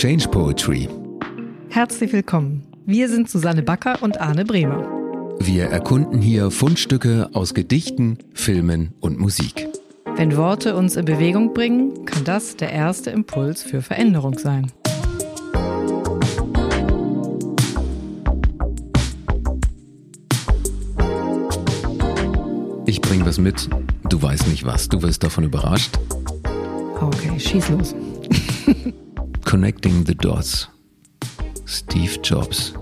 Change Poetry. Herzlich willkommen. Wir sind Susanne Backer und Arne Bremer. Wir erkunden hier Fundstücke aus Gedichten, Filmen und Musik. Wenn Worte uns in Bewegung bringen, kann das der erste Impuls für Veränderung sein. Ich bringe was mit, du weißt nicht was, du wirst davon überrascht. Okay, schieß los. Connecting the Dots. Steve Jobs.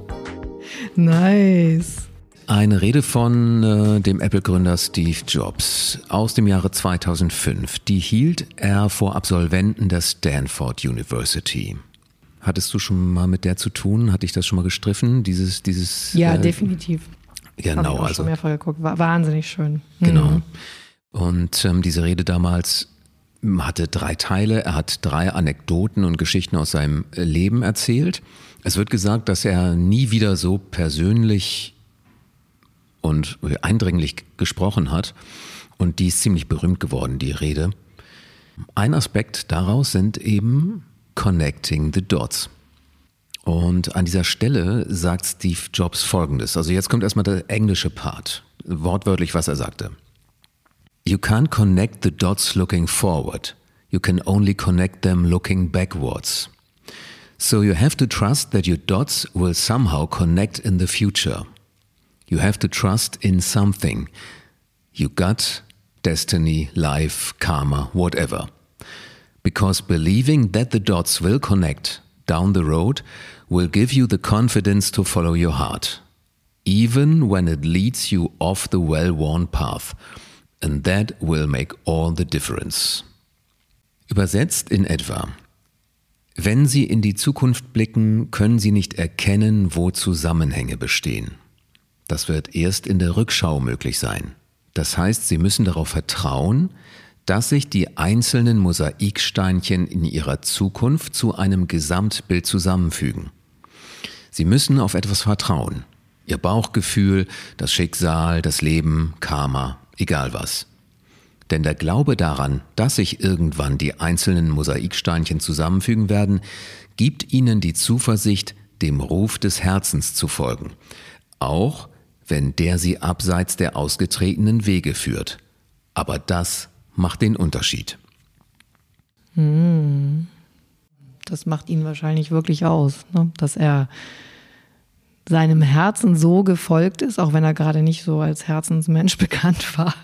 Nice. Eine Rede von äh, dem Apple-Gründer Steve Jobs aus dem Jahre 2005. Die hielt er vor Absolventen der Stanford University. Hattest du schon mal mit der zu tun? Hatte ich das schon mal gestriffen? Dieses, dieses. Ja, äh, definitiv. Genau, Hab ich auch also. Schon mehrfach geguckt. War wahnsinnig schön. Genau. Mhm. Und ähm, diese Rede damals hatte drei Teile. Er hat drei Anekdoten und Geschichten aus seinem Leben erzählt. Es wird gesagt, dass er nie wieder so persönlich und eindringlich gesprochen hat. Und die ist ziemlich berühmt geworden, die Rede. Ein Aspekt daraus sind eben Connecting the Dots. Und an dieser Stelle sagt Steve Jobs Folgendes. Also jetzt kommt erstmal der englische Part. Wortwörtlich, was er sagte. You can't connect the dots looking forward. You can only connect them looking backwards. So you have to trust that your dots will somehow connect in the future. You have to trust in something. You gut, destiny, life, karma, whatever. Because believing that the dots will connect down the road will give you the confidence to follow your heart, even when it leads you off the well worn path. And that will make all the difference. Übersetzt in etwa. Wenn Sie in die Zukunft blicken, können Sie nicht erkennen, wo Zusammenhänge bestehen. Das wird erst in der Rückschau möglich sein. Das heißt, Sie müssen darauf vertrauen, dass sich die einzelnen Mosaiksteinchen in ihrer Zukunft zu einem Gesamtbild zusammenfügen. Sie müssen auf etwas vertrauen. Ihr Bauchgefühl, das Schicksal, das Leben, Karma, egal was. Denn der Glaube daran, dass sich irgendwann die einzelnen Mosaiksteinchen zusammenfügen werden, gibt ihnen die Zuversicht, dem Ruf des Herzens zu folgen, auch wenn der sie abseits der ausgetretenen Wege führt. Aber das macht den Unterschied. Das macht ihn wahrscheinlich wirklich aus, ne? dass er seinem Herzen so gefolgt ist, auch wenn er gerade nicht so als Herzensmensch bekannt war,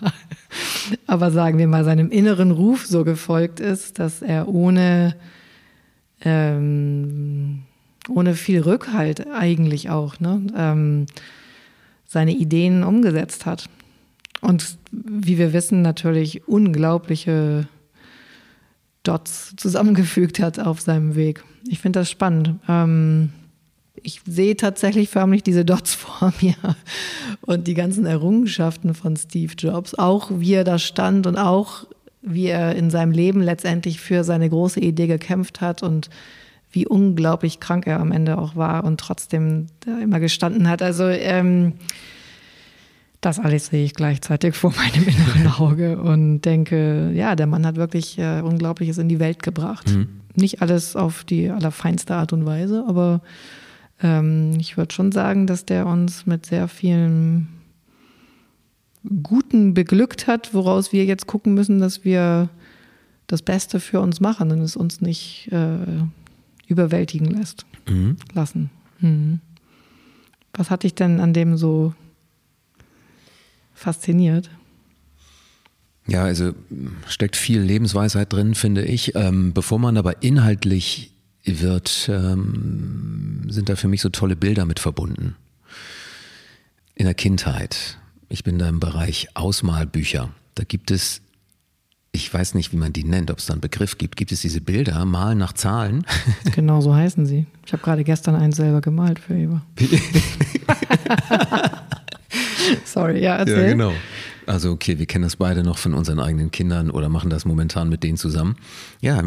aber sagen wir mal seinem inneren Ruf so gefolgt ist, dass er ohne, ähm, ohne viel Rückhalt eigentlich auch ne, ähm, seine Ideen umgesetzt hat. Und wie wir wissen, natürlich unglaubliche Dots zusammengefügt hat auf seinem Weg. Ich finde das spannend. Ähm, ich sehe tatsächlich förmlich diese Dots vor mir und die ganzen Errungenschaften von Steve Jobs, auch wie er da stand und auch wie er in seinem Leben letztendlich für seine große Idee gekämpft hat und wie unglaublich krank er am Ende auch war und trotzdem da immer gestanden hat. Also ähm, das alles sehe ich gleichzeitig vor meinem inneren Auge und denke, ja, der Mann hat wirklich äh, Unglaubliches in die Welt gebracht. Mhm. Nicht alles auf die allerfeinste Art und Weise, aber ähm, ich würde schon sagen, dass der uns mit sehr vielen Guten beglückt hat, woraus wir jetzt gucken müssen, dass wir das Beste für uns machen und es uns nicht äh, überwältigen lässt, Mhm. lassen. Mhm. Was hat dich denn an dem so fasziniert? Ja, also steckt viel Lebensweisheit drin, finde ich. Ähm, bevor man aber inhaltlich wird, ähm, sind da für mich so tolle Bilder mit verbunden. In der Kindheit. Ich bin da im Bereich Ausmalbücher. Da gibt es, ich weiß nicht, wie man die nennt, ob es da einen Begriff gibt, gibt es diese Bilder, malen nach Zahlen. Genau so heißen sie. Ich habe gerade gestern eins selber gemalt für Eva. Sorry, ja, erzähl. Ja, genau. Also okay, wir kennen das beide noch von unseren eigenen Kindern oder machen das momentan mit denen zusammen. Ja,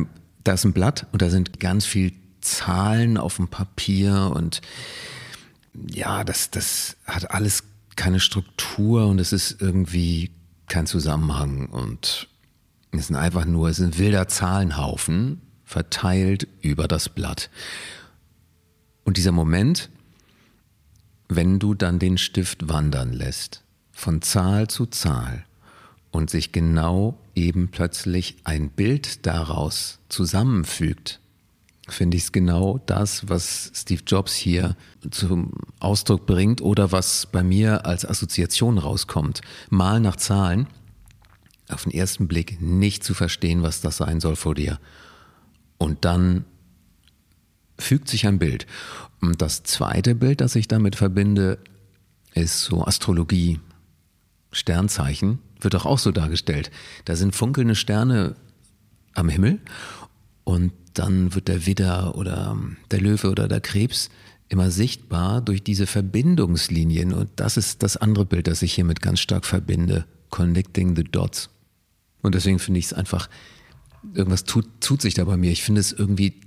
da ist ein Blatt und da sind ganz viel Zahlen auf dem Papier und ja, das, das hat alles keine Struktur und es ist irgendwie kein Zusammenhang und es sind einfach nur, es ist ein wilder Zahlenhaufen verteilt über das Blatt. Und dieser Moment, wenn du dann den Stift wandern lässt, von Zahl zu Zahl, und sich genau eben plötzlich ein Bild daraus zusammenfügt, finde ich es genau das, was Steve Jobs hier zum Ausdruck bringt oder was bei mir als Assoziation rauskommt. Mal nach Zahlen, auf den ersten Blick nicht zu verstehen, was das sein soll vor dir. Und dann fügt sich ein Bild. Und das zweite Bild, das ich damit verbinde, ist so Astrologie, Sternzeichen, wird doch auch so dargestellt. Da sind funkelnde Sterne am Himmel und dann wird der Widder oder der Löwe oder der Krebs immer sichtbar durch diese Verbindungslinien. Und das ist das andere Bild, das ich hiermit ganz stark verbinde. Connecting the Dots. Und deswegen finde ich es einfach, irgendwas tut, tut sich da bei mir. Ich finde es irgendwie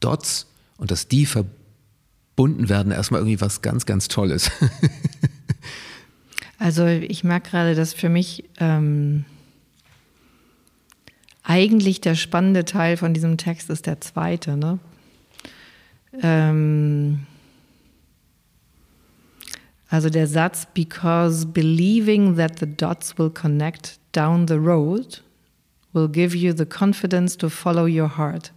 Dots und dass die verbunden werden, erstmal irgendwie was ganz, ganz Tolles. also ich merke gerade, dass für mich ähm, eigentlich der spannende Teil von diesem Text ist der zweite. Ne? Ähm, also der Satz, because believing that the dots will connect down the road will give you the confidence to follow your heart.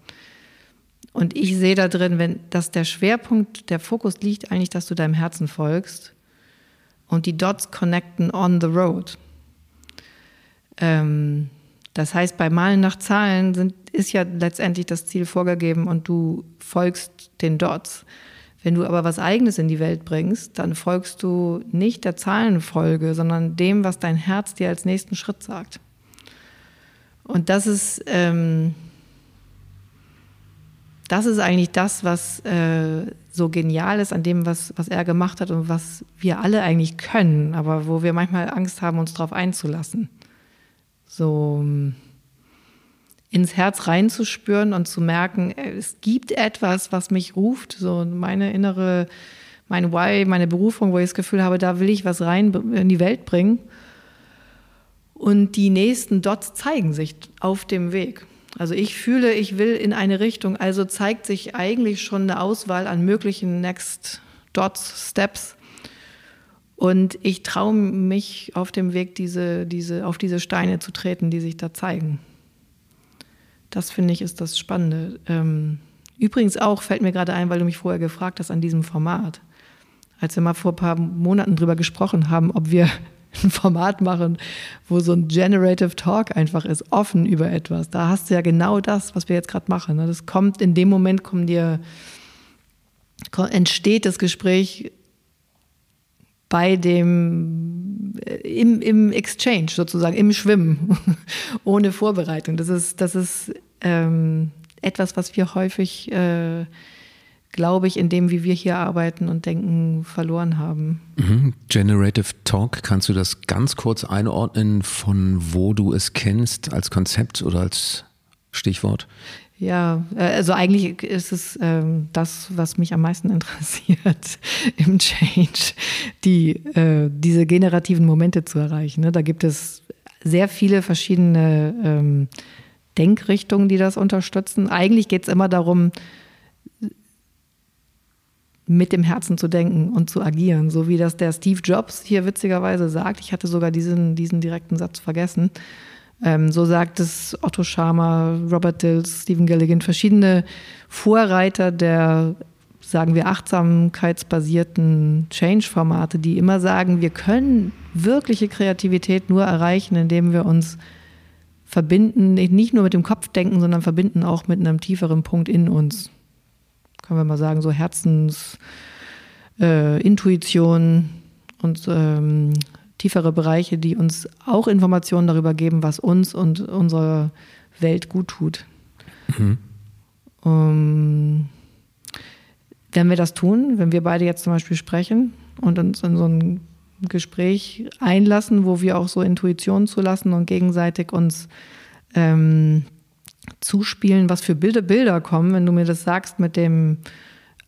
Und ich sehe da drin, wenn dass der Schwerpunkt, der Fokus liegt eigentlich, dass du deinem Herzen folgst und die Dots connecten on the road. Ähm, das heißt, bei Malen nach Zahlen sind, ist ja letztendlich das Ziel vorgegeben und du folgst den Dots. Wenn du aber was Eigenes in die Welt bringst, dann folgst du nicht der Zahlenfolge, sondern dem, was dein Herz dir als nächsten Schritt sagt. Und das ist, ähm, das ist eigentlich das, was äh, so genial ist an dem, was, was er gemacht hat und was wir alle eigentlich können, aber wo wir manchmal Angst haben, uns darauf einzulassen so ähm, ins Herz reinzuspüren und zu merken, äh, es gibt etwas, was mich ruft, so meine innere, mein Why, meine Berufung, wo ich das Gefühl habe, da will ich was rein in die Welt bringen. Und die nächsten Dots zeigen sich auf dem Weg. Also ich fühle, ich will in eine Richtung, also zeigt sich eigentlich schon eine Auswahl an möglichen Next Dots, Steps. Und ich traue mich auf dem Weg, diese, diese, auf diese Steine zu treten, die sich da zeigen. Das finde ich ist das Spannende. Ähm, übrigens auch fällt mir gerade ein, weil du mich vorher gefragt hast an diesem Format. Als wir mal vor ein paar Monaten drüber gesprochen haben, ob wir ein Format machen, wo so ein Generative Talk einfach ist, offen über etwas. Da hast du ja genau das, was wir jetzt gerade machen. Ne? Das kommt, in dem Moment kommen dir, entsteht das Gespräch bei dem äh, im, im Exchange sozusagen, im Schwimmen, ohne Vorbereitung. Das ist, das ist ähm, etwas, was wir häufig, äh, glaube ich, in dem, wie wir hier arbeiten und denken, verloren haben. Mhm. Generative Talk, kannst du das ganz kurz einordnen, von wo du es kennst, als Konzept oder als Stichwort? Ja, äh, also eigentlich ist es ähm, das, was mich am meisten interessiert im Change, die, äh, diese generativen Momente zu erreichen. Ne? Da gibt es sehr viele verschiedene ähm, Denkrichtungen, die das unterstützen. Eigentlich geht es immer darum, mit dem Herzen zu denken und zu agieren, so wie das der Steve Jobs hier witzigerweise sagt. Ich hatte sogar diesen, diesen direkten Satz vergessen. Ähm, so sagt es Otto Scharmer, Robert Dills, Stephen Gilligan, verschiedene Vorreiter der, sagen wir, achtsamkeitsbasierten Change-Formate, die immer sagen, wir können wirkliche Kreativität nur erreichen, indem wir uns verbinden, nicht nur mit dem Kopf denken, sondern verbinden auch mit einem tieferen Punkt in uns. Können wir mal sagen, so Herzensintuition äh, Intuition und ähm, tiefere Bereiche, die uns auch Informationen darüber geben, was uns und unserer Welt gut tut. Mhm. Um, ähm, wenn wir das tun, wenn wir beide jetzt zum Beispiel sprechen und uns in so ein Gespräch einlassen, wo wir auch so Intuitionen zulassen und gegenseitig uns ähm, zuspielen, was für Bilder, Bilder kommen, wenn du mir das sagst mit dem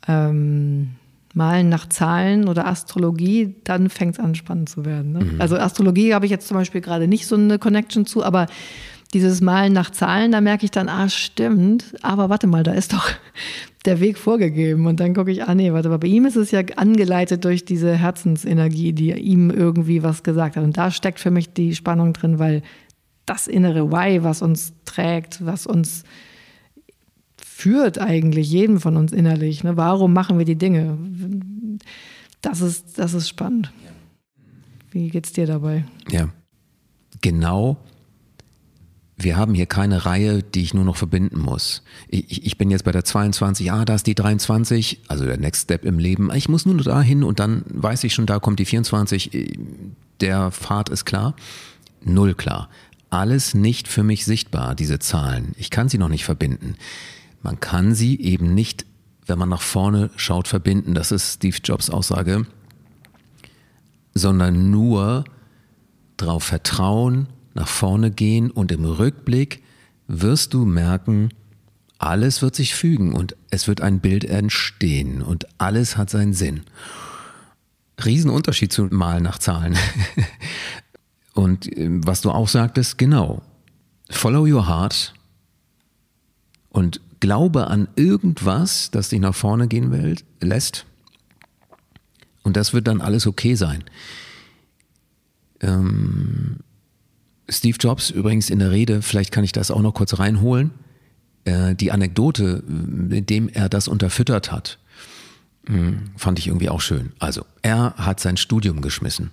ähm, Malen nach Zahlen oder Astrologie, dann fängt es an spannend zu werden. Ne? Mhm. Also Astrologie habe ich jetzt zum Beispiel gerade nicht so eine Connection zu, aber dieses Malen nach Zahlen, da merke ich dann, ah, stimmt, aber warte mal, da ist doch der Weg vorgegeben. Und dann gucke ich, ah, nee, warte mal, bei ihm ist es ja angeleitet durch diese Herzensenergie, die ihm irgendwie was gesagt hat. Und da steckt für mich die Spannung drin, weil das innere Why, was uns trägt, was uns führt eigentlich, jeden von uns innerlich. Ne? Warum machen wir die Dinge? Das ist, das ist spannend. Wie geht's dir dabei? Ja, genau wir haben hier keine Reihe, die ich nur noch verbinden muss. Ich, ich bin jetzt bei der 22, ah, da ist die 23, also der Next Step im Leben. Ich muss nur noch dahin und dann weiß ich schon, da kommt die 24. Der Pfad ist klar. Null klar. Alles nicht für mich sichtbar, diese Zahlen. Ich kann sie noch nicht verbinden. Man kann sie eben nicht, wenn man nach vorne schaut, verbinden. Das ist Steve Jobs Aussage. Sondern nur darauf vertrauen, nach vorne gehen und im Rückblick wirst du merken, alles wird sich fügen und es wird ein Bild entstehen und alles hat seinen Sinn. Riesenunterschied zu Malen nach Zahlen. und ähm, was du auch sagtest, genau. Follow your heart und glaube an irgendwas, das dich nach vorne gehen will, lässt. Und das wird dann alles okay sein. Ähm, Steve Jobs übrigens in der Rede, vielleicht kann ich das auch noch kurz reinholen, äh, die Anekdote, mit dem er das unterfüttert hat, mh, fand ich irgendwie auch schön. Also, er hat sein Studium geschmissen.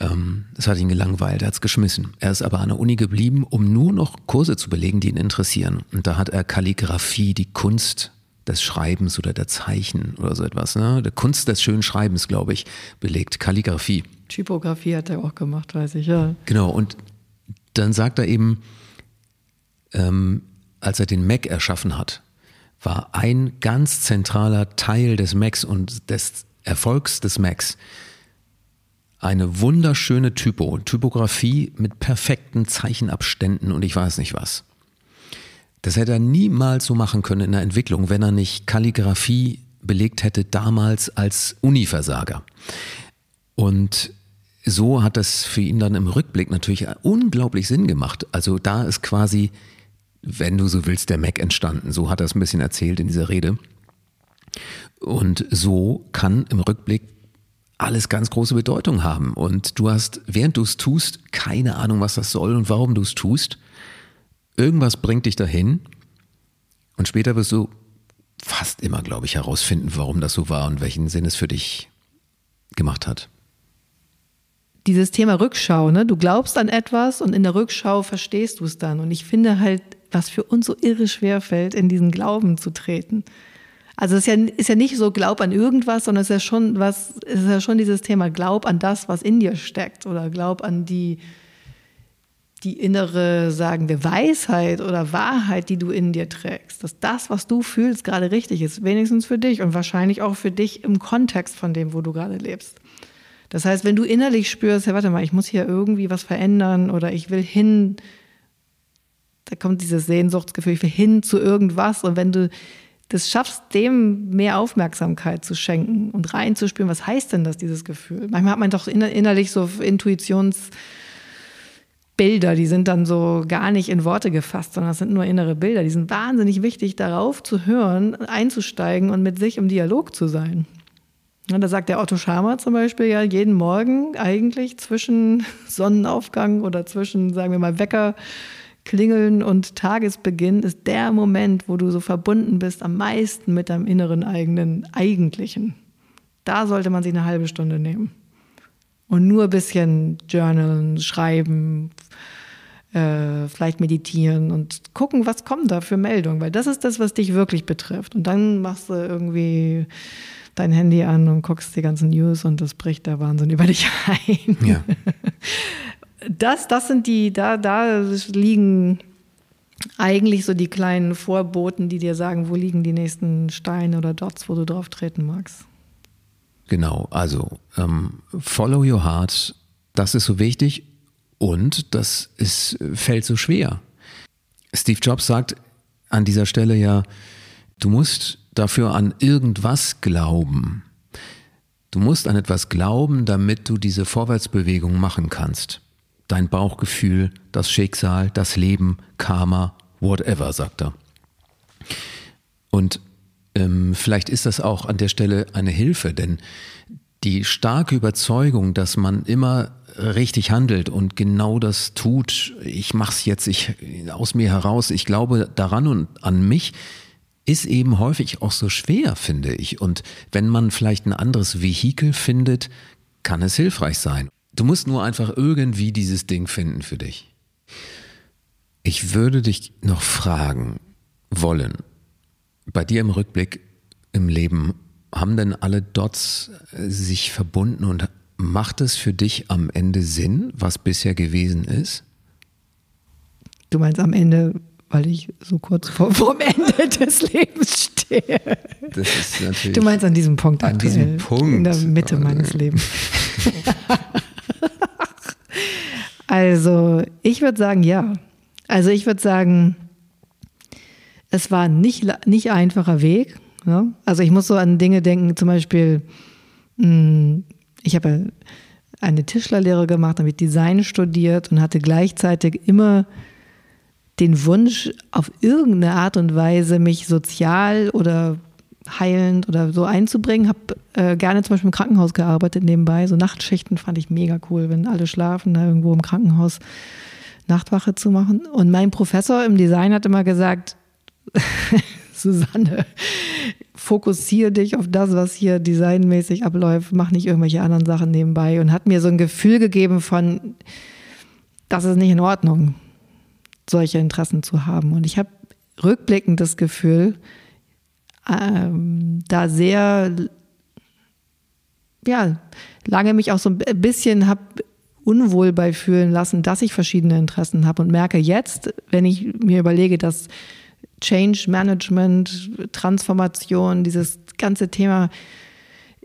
Ähm, das hat ihn gelangweilt, er hat es geschmissen. Er ist aber an der Uni geblieben, um nur noch Kurse zu belegen, die ihn interessieren. Und da hat er Kalligraphie, die Kunst des Schreibens oder der Zeichen oder so etwas, ne? Der Kunst des schönen Schreibens, glaube ich, belegt. Kalligraphie. Typografie hat er auch gemacht, weiß ich, ja. Genau, und dann sagt er eben, ähm, als er den Mac erschaffen hat, war ein ganz zentraler Teil des Macs und des Erfolgs des Macs eine wunderschöne Typo, Typografie mit perfekten Zeichenabständen und ich weiß nicht was. Das hätte er niemals so machen können in der Entwicklung, wenn er nicht Kalligrafie belegt hätte damals als Universager. Und so hat das für ihn dann im Rückblick natürlich unglaublich Sinn gemacht. Also da ist quasi, wenn du so willst, der Mac entstanden. So hat er es ein bisschen erzählt in dieser Rede. Und so kann im Rückblick alles ganz große Bedeutung haben. Und du hast, während du es tust, keine Ahnung, was das soll und warum du es tust. Irgendwas bringt dich dahin. Und später wirst du fast immer, glaube ich, herausfinden, warum das so war und welchen Sinn es für dich gemacht hat dieses Thema Rückschau, ne? Du glaubst an etwas und in der Rückschau verstehst du es dann. Und ich finde halt, was für uns so irre schwer fällt, in diesen Glauben zu treten. Also es ist ja, ist ja nicht so Glaub an irgendwas, sondern es ist ja schon was, es ist ja schon dieses Thema Glaub an das, was in dir steckt oder Glaub an die, die innere, sagen wir, Weisheit oder Wahrheit, die du in dir trägst. Dass das, was du fühlst, gerade richtig ist. Wenigstens für dich und wahrscheinlich auch für dich im Kontext von dem, wo du gerade lebst. Das heißt, wenn du innerlich spürst, ja, warte mal, ich muss hier irgendwie was verändern oder ich will hin, da kommt dieses Sehnsuchtsgefühl, ich will hin zu irgendwas. Und wenn du das schaffst, dem mehr Aufmerksamkeit zu schenken und reinzuspüren, was heißt denn das, dieses Gefühl? Manchmal hat man doch innerlich so Intuitionsbilder, die sind dann so gar nicht in Worte gefasst, sondern das sind nur innere Bilder. Die sind wahnsinnig wichtig, darauf zu hören, einzusteigen und mit sich im Dialog zu sein. Da sagt der Otto Schama zum Beispiel ja jeden Morgen eigentlich zwischen Sonnenaufgang oder zwischen, sagen wir mal, Wecker klingeln und Tagesbeginn ist der Moment, wo du so verbunden bist am meisten mit deinem inneren eigenen Eigentlichen. Da sollte man sich eine halbe Stunde nehmen. Und nur ein bisschen journalen, schreiben, äh, vielleicht meditieren und gucken, was kommt da für Meldungen, weil das ist das, was dich wirklich betrifft. Und dann machst du irgendwie dein Handy an und guckst die ganzen News und das bricht der Wahnsinn über dich ein. Ja. Das, das sind die, da, da liegen eigentlich so die kleinen Vorboten, die dir sagen, wo liegen die nächsten Steine oder Dots, wo du drauf treten magst. Genau, also ähm, follow your heart, das ist so wichtig und das ist, fällt so schwer. Steve Jobs sagt an dieser Stelle ja, du musst dafür an irgendwas glauben. Du musst an etwas glauben, damit du diese Vorwärtsbewegung machen kannst. Dein Bauchgefühl, das Schicksal, das Leben, Karma, whatever, sagt er. Und ähm, vielleicht ist das auch an der Stelle eine Hilfe, denn die starke Überzeugung, dass man immer richtig handelt und genau das tut, ich mach's jetzt ich aus mir heraus, ich glaube daran und an mich, ist eben häufig auch so schwer, finde ich. Und wenn man vielleicht ein anderes Vehikel findet, kann es hilfreich sein. Du musst nur einfach irgendwie dieses Ding finden für dich. Ich würde dich noch fragen wollen, bei dir im Rückblick im Leben, haben denn alle Dots äh, sich verbunden und macht es für dich am Ende Sinn, was bisher gewesen ist? Du meinst am Ende, weil ich so kurz vor dem Ende des Lebens stehe. Das ist natürlich. Du meinst an diesem Punkt an diesem Punkt. in der Mitte meines Lebens. also, ich würde sagen, ja. Also, ich würde sagen, es war nicht nicht einfacher Weg. Ne? Also, ich muss so an Dinge denken, zum Beispiel, hm, ich habe eine Tischlerlehre gemacht, habe Design studiert und hatte gleichzeitig immer den Wunsch, auf irgendeine Art und Weise mich sozial oder heilend oder so einzubringen. Habe äh, gerne zum Beispiel im Krankenhaus gearbeitet nebenbei. So Nachtschichten fand ich mega cool, wenn alle schlafen, da irgendwo im Krankenhaus Nachtwache zu machen. Und mein Professor im Design hat immer gesagt, Susanne, fokussiere dich auf das, was hier designmäßig abläuft, mach nicht irgendwelche anderen Sachen nebenbei und hat mir so ein Gefühl gegeben von, das ist nicht in Ordnung solche Interessen zu haben. Und ich habe rückblickend das Gefühl, ähm, da sehr, ja, lange mich auch so ein bisschen habe unwohl bei fühlen lassen, dass ich verschiedene Interessen habe und merke jetzt, wenn ich mir überlege, dass Change Management, Transformation, dieses ganze Thema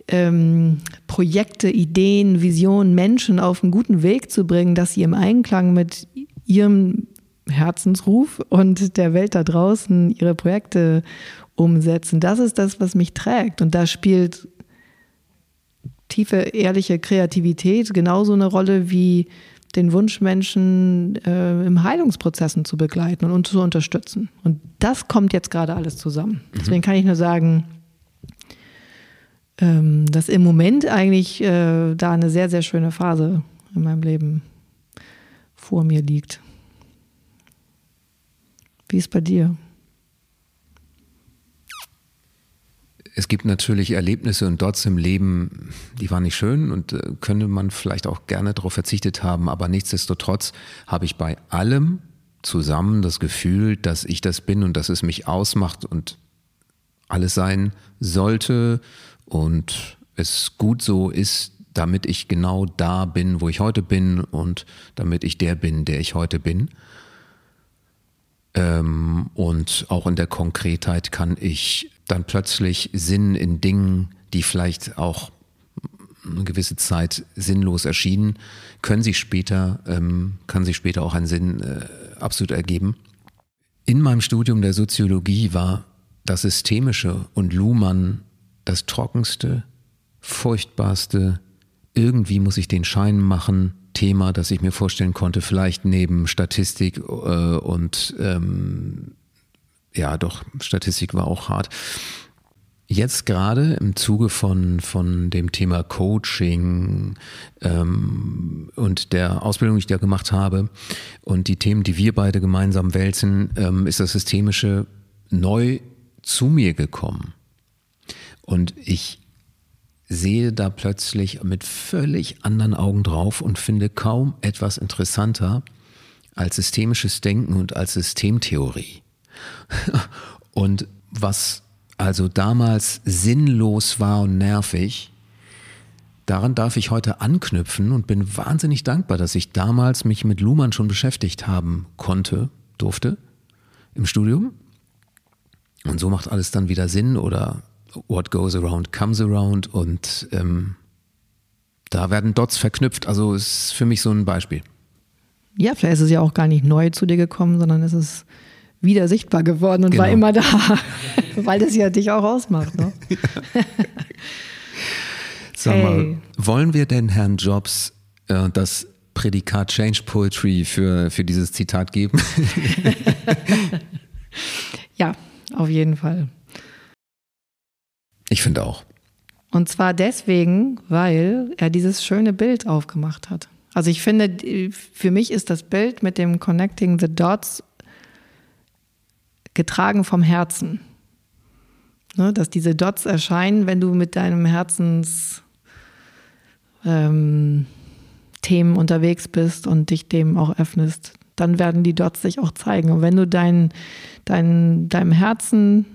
ähm, Projekte, Ideen, Visionen, Menschen auf einen guten Weg zu bringen, dass sie im Einklang mit ihrem Herzensruf und der Welt da draußen ihre Projekte umsetzen. Das ist das, was mich trägt. Und da spielt tiefe, ehrliche Kreativität genauso eine Rolle wie den Wunsch, Menschen äh, im Heilungsprozessen zu begleiten und, und, zu unterstützen. Und das kommt jetzt gerade alles zusammen. Mhm. Deswegen kann ich nur sagen, ähm, dass im Moment eigentlich äh, da eine sehr, sehr schöne Phase in meinem Leben vor mir liegt. Wie ist bei dir? Es gibt natürlich Erlebnisse und dort im Leben, die waren nicht schön und äh, könnte man vielleicht auch gerne darauf verzichtet haben, aber nichtsdestotrotz habe ich bei allem zusammen das Gefühl, dass ich das bin und dass es mich ausmacht und alles sein sollte und es gut so ist, damit ich genau da bin, wo ich heute bin und damit ich der bin, der ich heute bin. Ähm, und auch in der Konkretheit kann ich dann plötzlich Sinn in Dingen, die vielleicht auch eine gewisse Zeit sinnlos erschienen, können sich später, ähm, kann sich später auch einen Sinn äh, absolut ergeben. In meinem Studium der Soziologie war das Systemische und Luhmann das trockenste, furchtbarste, irgendwie muss ich den Schein machen, Thema, das ich mir vorstellen konnte, vielleicht neben Statistik äh, und ähm, ja, doch, Statistik war auch hart. Jetzt gerade im Zuge von, von dem Thema Coaching ähm, und der Ausbildung, die ich da gemacht habe und die Themen, die wir beide gemeinsam wälzen, ähm, ist das Systemische neu zu mir gekommen. Und ich sehe da plötzlich mit völlig anderen Augen drauf und finde kaum etwas interessanter als systemisches Denken und als Systemtheorie. Und was also damals sinnlos war und nervig, daran darf ich heute anknüpfen und bin wahnsinnig dankbar, dass ich damals mich mit Luhmann schon beschäftigt haben konnte, durfte im Studium. Und so macht alles dann wieder Sinn oder what goes around comes around und ähm, da werden Dots verknüpft. Also ist für mich so ein Beispiel. Ja, vielleicht ist es ja auch gar nicht neu zu dir gekommen, sondern es ist wieder sichtbar geworden und genau. war immer da, weil das ja dich auch ausmacht. Ne? Sag hey. mal, wollen wir denn Herrn Jobs äh, das Prädikat Change Poetry für, für dieses Zitat geben? ja, auf jeden Fall. Ich finde auch. Und zwar deswegen, weil er dieses schöne Bild aufgemacht hat. Also ich finde, für mich ist das Bild mit dem Connecting the Dots getragen vom Herzen. Ne, dass diese Dots erscheinen, wenn du mit deinem Herzens ähm, unterwegs bist und dich dem auch öffnest, dann werden die Dots sich auch zeigen. Und wenn du dein, dein, deinem Herzen,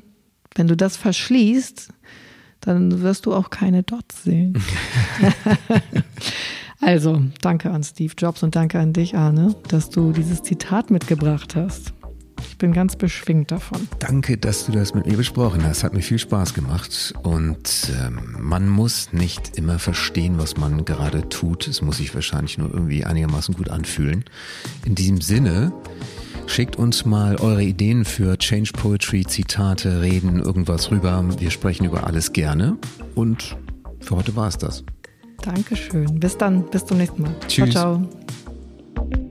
wenn du das verschließt, dann wirst du auch keine Dots sehen. also, danke an Steve Jobs und danke an dich, Arne, dass du dieses Zitat mitgebracht hast. Ich bin ganz beschwingt davon. Danke, dass du das mit mir besprochen hast. Hat mir viel Spaß gemacht. Und ähm, man muss nicht immer verstehen, was man gerade tut. Es muss sich wahrscheinlich nur irgendwie einigermaßen gut anfühlen. In diesem Sinne, schickt uns mal eure Ideen für Change Poetry, Zitate, Reden, irgendwas rüber. Wir sprechen über alles gerne. Und für heute war es das. Dankeschön. Bis dann. Bis zum nächsten Mal. Tschüss. Ciao, ciao.